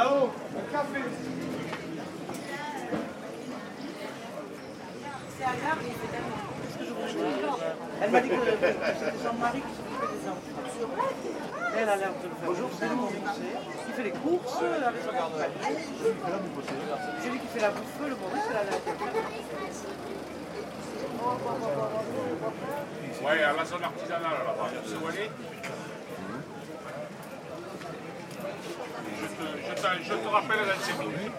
Là-haut, un café. C'est agréable, Elle m'a dit que c'était Jean-Marie qui s'occupait des enfants. Elle a l'air de le faire. Bonjour, c'est lui qui fait les courses avec son compagnie. C'est lui qui fait la bouffe, le Maurice, elle a l'air Ouais, à la zone artisanale là-bas, où aller je te, je, te, je te rappelle dans 5 minutes.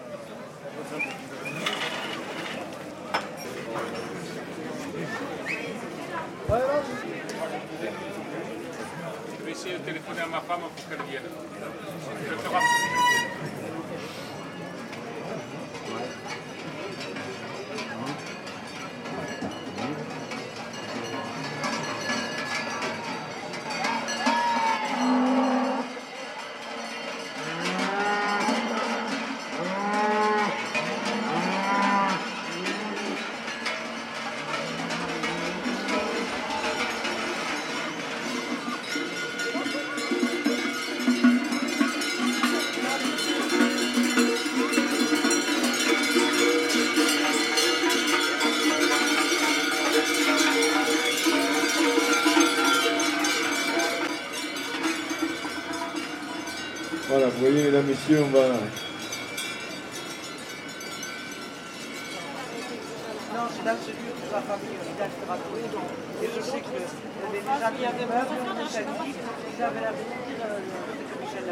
Je vais essayer de téléphoner à ma femme pour qu'elle vienne. Je te rappelle. Voilà, vous voyez, mesdames, messieurs, on va. Non, c'est celui de la famille Vidal Strato. Et je sais que les gens qui avaient meubles de cette ville, ils avaient de dire euh, que Michel.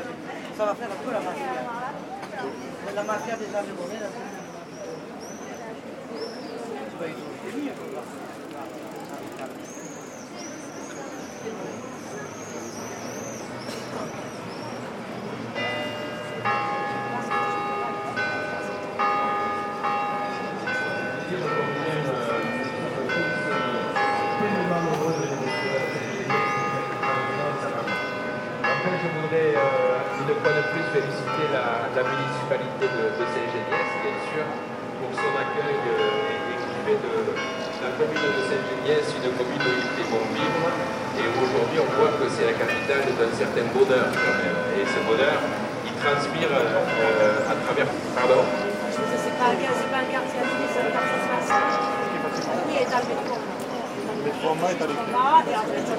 Ça va faire un peu la mafia. La mafia des bonnes, là. Voudrais euh, une fois de plus féliciter la, la municipalité de, de Saint-Géniès, bien sûr, pour son accueil euh, et qui fait de la commune de Saint-Géniès une commune où il fait bon vivre. Et aujourd'hui, on voit que c'est la capitale d'un certain bonheur quand même. Et ce bonheur, il transpire euh, à travers. Pardon C'est pas un gars, c'est pas un quartier à c'est un quartier. Oui, est à trois mains est à.